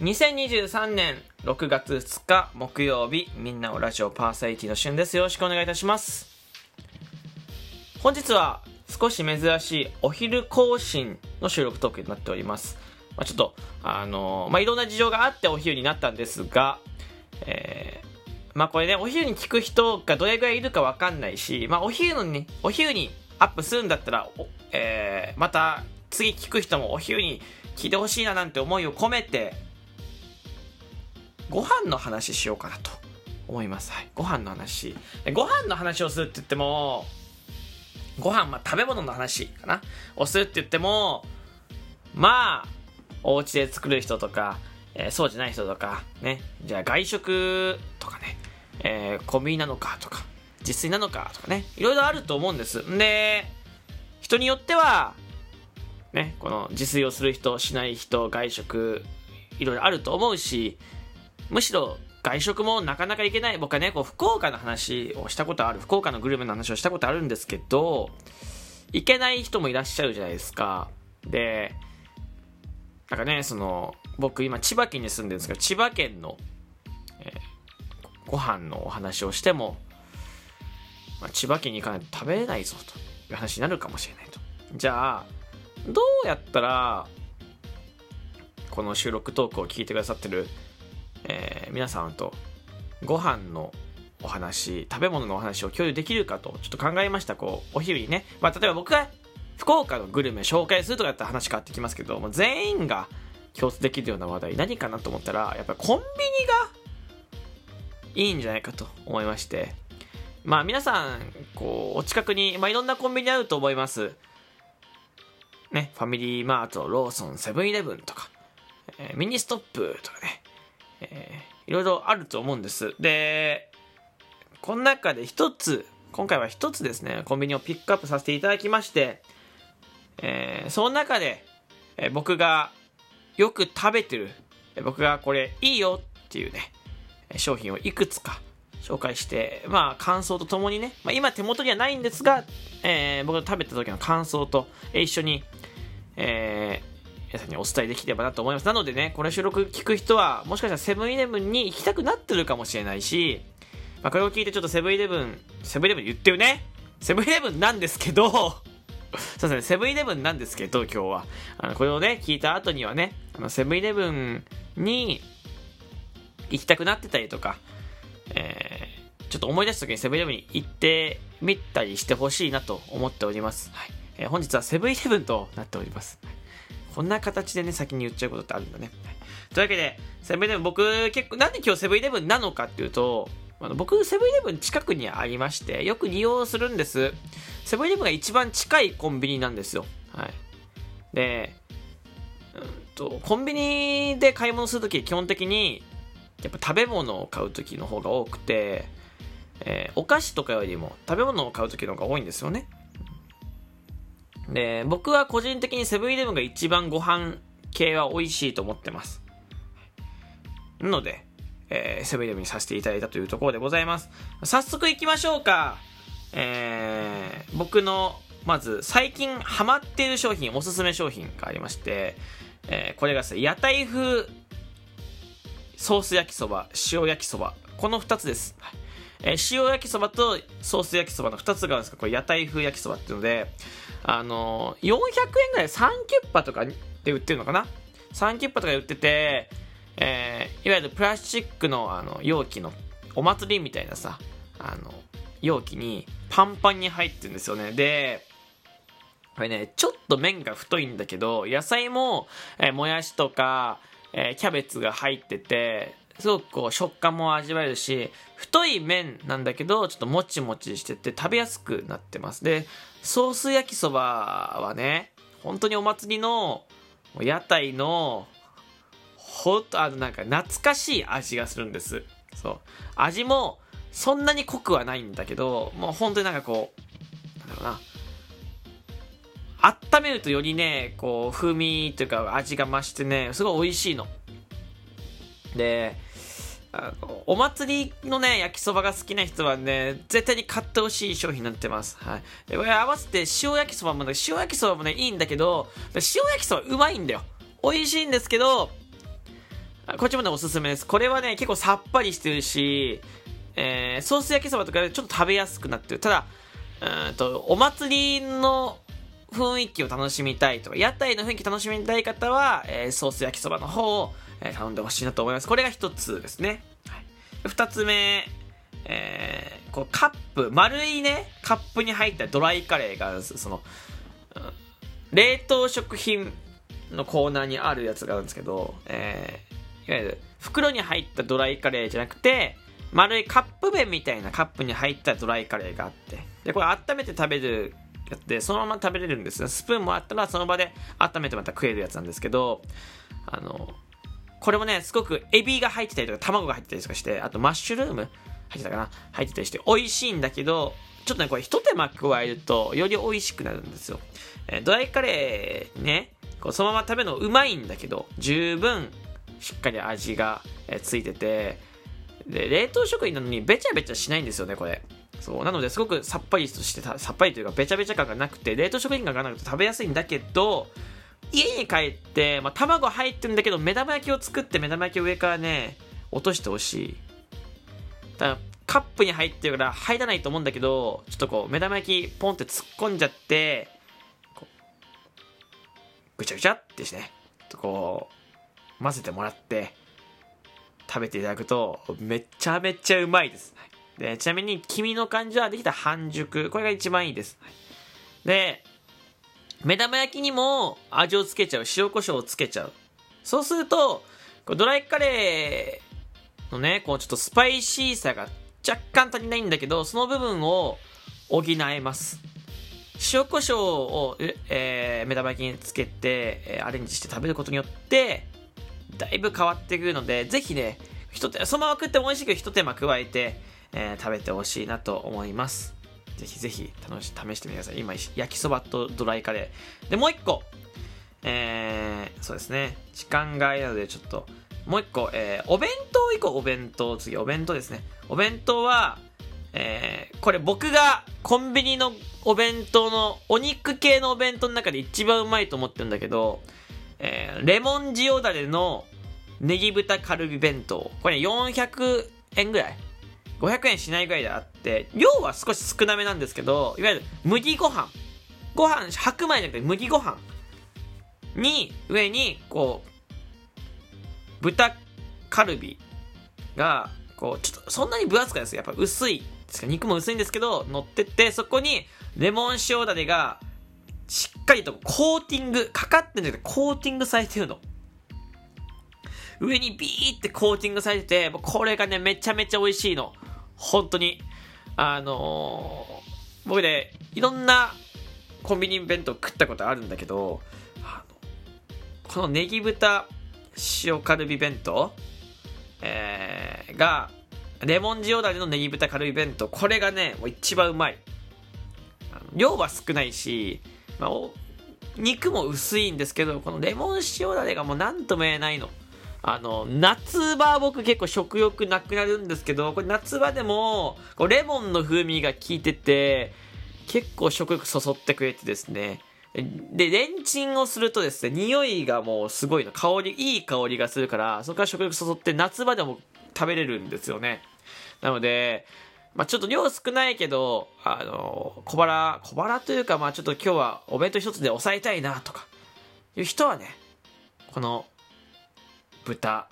2023年6月2日木曜日みんなをラジオパーサイティの旬です。よろしくお願いいたします。本日は少し珍しいお昼更新の収録トークになっております。まあ、ちょっと、あのー、まあ、いろんな事情があってお昼になったんですが、えー、まあ、これね、お昼に聞く人がどれぐらいいるかわかんないし、まあ、お昼のね、お昼にアップするんだったら、えー、また次聞く人もお昼に聞いてほしいななんて思いを込めて、ご飯の話しようかなと思います。はい。ご飯の話。ご飯の話をするって言っても、ご飯、まあ、食べ物の話かなをするって言っても、まあ、お家で作る人とか、えー、そうじゃない人とか、ね、じゃあ外食とかね、えー、コンビニなのかとか、自炊なのかとかね、いろいろあると思うんです。んで、人によっては、ね、この自炊をする人、しない人、外食、いろいろあると思うし、むしろ外食もなかなか行けない。僕はね、こう、福岡の話をしたことある。福岡のグルメの話をしたことあるんですけど、行けない人もいらっしゃるじゃないですか。で、なんかね、その、僕今千葉県に住んでるんですけど、千葉県の、えー、ご飯のお話をしても、まあ、千葉県に行かないと食べれないぞという話になるかもしれないと。じゃあ、どうやったら、この収録トークを聞いてくださってるえー、皆さんとご飯のお話、食べ物のお話を共有できるかとちょっと考えました。こう、お昼にね。まあ、例えば僕が福岡のグルメ紹介するとかだったら話変わってきますけど、も全員が共通できるような話題何かなと思ったら、やっぱりコンビニがいいんじゃないかと思いまして。まあ皆さん、こう、お近くに、まあいろんなコンビニあると思います。ね、ファミリーマート、ローソン、セブンイレブンとか、えー、ミニストップとかね、えー、いろいろあると思うんです。で、この中で一つ、今回は一つですね、コンビニをピックアップさせていただきまして、えー、その中で、えー、僕がよく食べてる、えー、僕がこれいいよっていうね、商品をいくつか紹介して、まあ感想とともにね、まあ、今手元にはないんですが、えー、僕が食べた時の感想と、え、一緒に、えー、皆さんにお伝えできればなと思います。なのでね、この収録聞く人は、もしかしたらセブンイレブンに行きたくなってるかもしれないし、まあ、これを聞いてちょっとセブンイレブン、セブンイレブン言ってるね。セブンイレブンなんですけど、そうですね、セブンイレブンなんですけど、今日は。あの、これをね、聞いた後にはね、あの、セブンイレブンに行きたくなってたりとか、えー、ちょっと思い出す時にセブンイレブンに行ってみたりしてほしいなと思っております。はい。えー、本日はセブンイレブンとなっております。こんな形でね、先に言っちゃうことってあるんだね。というわけで、セブンイレブン、僕、結構、なんで今日セブンイレブンなのかっていうと、あの僕、セブンイレブン近くにありまして、よく利用するんです。セブンイレブンが一番近いコンビニなんですよ。はい。で、うんと、コンビニで買い物するとき、基本的に、やっぱ食べ物を買うときの方が多くて、えー、お菓子とかよりも食べ物を買うときの方が多いんですよね。で、僕は個人的にセブンイレブンが一番ご飯系は美味しいと思ってます。なので、えー、セブンイレブンにさせていただいたというところでございます。早速行きましょうか。えー、僕の、まず、最近ハマっている商品、おすすめ商品がありまして、えー、これがですね、屋台風ソース焼きそば、塩焼きそば、この2つです。えー、塩焼きそばとソース焼きそばの2つがあるんですかこれ屋台風焼きそばっていうので、あの、400円ぐらい3キュッパとかで売ってるのかな ?3 キュッパとかで売ってて、えー、いわゆるプラスチックのあの容器のお祭りみたいなさ、あの、容器にパンパンに入ってるんですよね。で、これね、ちょっと麺が太いんだけど、野菜も、えー、もやしとか、えー、キャベツが入ってて、すごくこう食感も味わえるし、太い麺なんだけど、ちょっともちもちしてて食べやすくなってます。で、ソース焼きそばはね、本当にお祭りの屋台の、ほんと、あのなんか懐かしい味がするんです。そう。味もそんなに濃くはないんだけど、もう本当になんかこう、なんだろうな。温めるとよりね、こう、風味というか味が増してね、すごい美味しいの。で、あの、お祭りのね、焼きそばが好きな人はね、絶対に買ってほしい商品になってます。はい。で、これ合わせて塩焼きそばもね、塩焼きそばもね、いいんだけど、塩焼きそばうまいんだよ。美味しいんですけど、こっちもね、おすすめです。これはね、結構さっぱりしてるし、えー、ソース焼きそばとかでちょっと食べやすくなってる。ただ、うんと、お祭りの雰囲気を楽しみたいとか、屋台の雰囲気楽しみたい方は、えー、ソース焼きそばの方を、えー、頼んでほしいなと思います。これが一つですね。はい、つ目、えー、こうカップ、丸いね、カップに入ったドライカレーが、その、冷凍食品のコーナーにあるやつがあるんですけど、えー、いわゆる袋に入ったドライカレーじゃなくて、丸いカップ麺みたいなカップに入ったドライカレーがあって、で、これ温めて食べるやつで、そのまま食べれるんですよ。スプーンもあったらその場で温めてまた食えるやつなんですけど、あの、これもね、すごくエビが入ってたりとか、卵が入ってたりとかして、あとマッシュルーム？入ってたかな？入ってたりして美味しいんだけど、ちょっとね、これ一手間加えると、より美味しくなるんですよ。えー、ドライカレーね、こうそのまま食べるのうまいんだけど、十分しっかり味が、えー、ついてて、で、冷凍食品なのにべちゃべちゃしないんですよね、これ。そう。なので、すごくさっぱりとしてさっぱりというか、べちゃべちゃ感がなくて、冷凍食品感がなくて食べやすいんだけど、家に帰って、まあ、卵入ってるんだけど、目玉焼きを作って目玉焼きを上からね、落としてほしい。だからカップに入ってるから入らないと思うんだけど、ちょっとこう、目玉焼きポンって突っ込んじゃって、ぐちゃぐちゃってしてね、こう、混ぜてもらって、食べていただくと、めちゃめちゃうまいです。で、ちなみに、黄身の感じはできた半熟。これが一番いいです。で、目玉焼きにも味をつけちゃう。塩コショウをつけちゃう。そうすると、ドライカレーのね、こうちょっとスパイシーさが若干足りないんだけど、その部分を補えます。塩コショウを、えー、目玉焼きにつけて、え、アレンジして食べることによって、だいぶ変わってくるので、ぜひね、一手そのまま食っても美味しいけど、一手間加えて、えー、食べてほしいなと思います。ぜひぜひ楽し試してみてください。今、焼きそばとドライカレー。で、もう一個。えー、そうですね。時間外なのでちょっと、もう一個、えー、お弁当以降お弁当、次、お弁当ですね。お弁当は、えー、これ僕がコンビニのお弁当のお肉系のお弁当の中で一番うまいと思ってるんだけど、えー、レモン塩だれのネギ豚カルビ弁当。これ、ね、400円ぐらい ?500 円しないぐらいであって、量は少し少なめなんですけど、いわゆる麦ご飯。ご飯、白米じゃなくて麦ご飯に、上に、こう、豚カルビが、こう、ちょっと、そんなに分厚くないです。やっぱ薄いですか。肉も薄いんですけど、乗ってって、そこに、レモン塩だれが、しっかりとコーティング、かかってんだけど、コーティングされてるの。上にビーってコーティングされてて、これがね、めちゃめちゃ美味しいの。本当に。あのー、僕ね、いろんなコンビニ弁当食ったことあるんだけど、このネギ豚塩カルビ弁当、えー、が、レモン塩だれのネギ豚カルビ弁当、これがね、もう一番うまい。量は少ないし、まあ、肉も薄いんですけど、このレモン塩だれがもう何とも言えないの。あの、夏場僕結構食欲なくなるんですけど、これ夏場でも、こうレモンの風味が効いてて、結構食欲そそってくれてですね。で、レンチンをするとですね、匂いがもうすごいの、香り、いい香りがするから、そこから食欲そそって夏場でも食べれるんですよね。なので、まあ、ちょっと量少ないけど、あの、小腹、小腹というか、まあちょっと今日はお弁当一つで抑えたいなとか、いう人はね、この豚、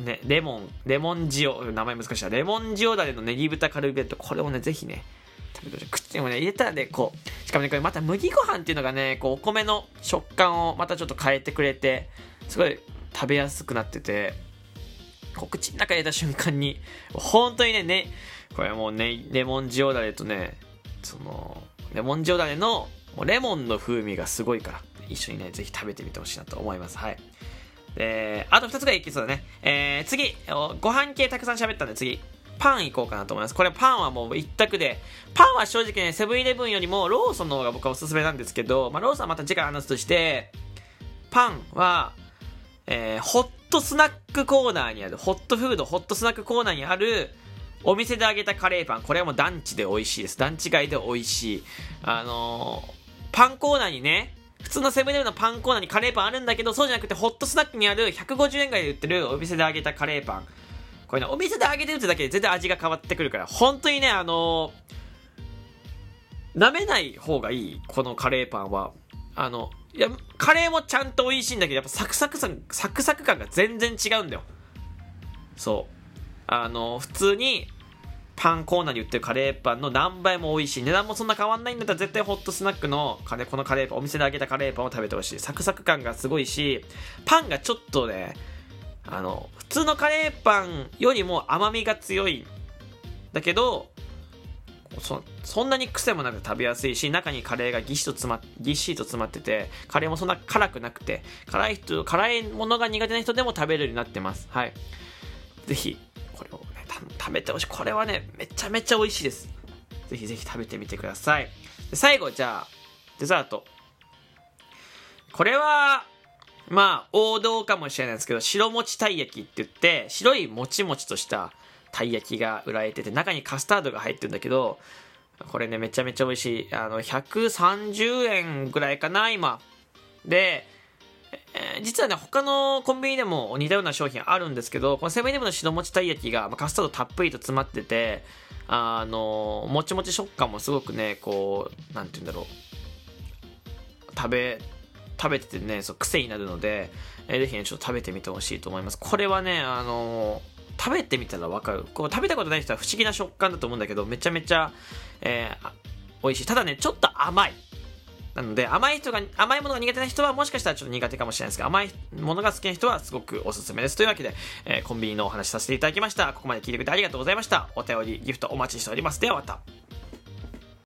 ね、レモン、レモン塩、名前難しい、レモン塩だれのネギ豚カルビ弁当、これをね、ぜひね、食べてほしい。口にもね、入れたらね、こう、しかもね、これまた麦ご飯っていうのがね、こう、お米の食感をまたちょっと変えてくれて、すごい食べやすくなってて、こう、口の中入れた瞬間に、本当にね、ね、これもうね、レモン塩だれとね、その、レモン塩だれの、レモンの風味がすごいから、一緒にね、ぜひ食べてみてほしいなと思います。はい。で、あと2つぐらいきそうだね。えー、次、ご飯系たくさん喋ったんで次、パンいこうかなと思います。これパンはもう一択で、パンは正直ね、セブンイレブンよりもローソンの方が僕はおすすめなんですけど、まあ、ローソンはまた次回話すとして、パンは、えー、ホットスナックコーナーにある、ホットフード、ホットスナックコーナーにある、お店で揚げたカレーパン。これはもう団地で美味しいです。団地外で美味しい。あのー、パンコーナーにね、普通のセブンイレブンのパンコーナーにカレーパンあるんだけど、そうじゃなくてホットスナックにある150円ぐらいで売ってるお店で揚げたカレーパン。これね、お店で揚げてるってだけで全然味が変わってくるから、本当にね、あのー、舐めない方がいい、このカレーパンは。あの、いや、カレーもちゃんと美味しいんだけど、やっぱサクサクさ、サクサク感が全然違うんだよ。そう。あの、普通に、パンコーナーに売ってるカレーパンの何倍も美味しい。値段もそんな変わんないんだったら絶対ホットスナックのカレー、このカレーパン、お店で揚げたカレーパンを食べてほしい。サクサク感がすごいし、パンがちょっとね、あの、普通のカレーパンよりも甘みが強い。だけど、そそんなに癖もなく食べやすいし、中にカレーがぎっしりと詰まぎっしりと詰まってて、カレーもそんな辛くなくて、辛い人、辛いものが苦手な人でも食べれるようになってます。はい。ぜひ、食べてほしい。これはね、めちゃめちゃ美味しいです。ぜひぜひ食べてみてください。最後、じゃあ、デザート。これは、まあ、王道かもしれないですけど、白餅たい焼きって言って、白いもちもちとしたたい焼きが売られてて、中にカスタードが入ってるんだけど、これね、めちゃめちゃ美味しい。あの、130円ぐらいかな、今。で、え、実はね、他のコンビニでも似たような商品あるんですけど、このセブンイレブンの白餅たい焼きが、ま、カスタードたっぷりと詰まってて、あの、もちもち食感もすごくね、こう、なんて言うんだろう。食べ、食べててね、そう癖になるので、えー、ぜひね、ちょっと食べてみてほしいと思います。これはね、あの、食べてみたらわかる。こう食べたことない人は不思議な食感だと思うんだけど、めちゃめちゃ、えー、美味しい。ただね、ちょっと甘い。なので、甘い人が、甘いものが苦手な人はもしかしたらちょっと苦手かもしれないですが、甘いものが好きな人はすごくおすすめです。というわけで、えー、コンビニのお話させていただきました。ここまで聞いてくれてありがとうございました。お便り、ギフトお待ちしております。ではまた。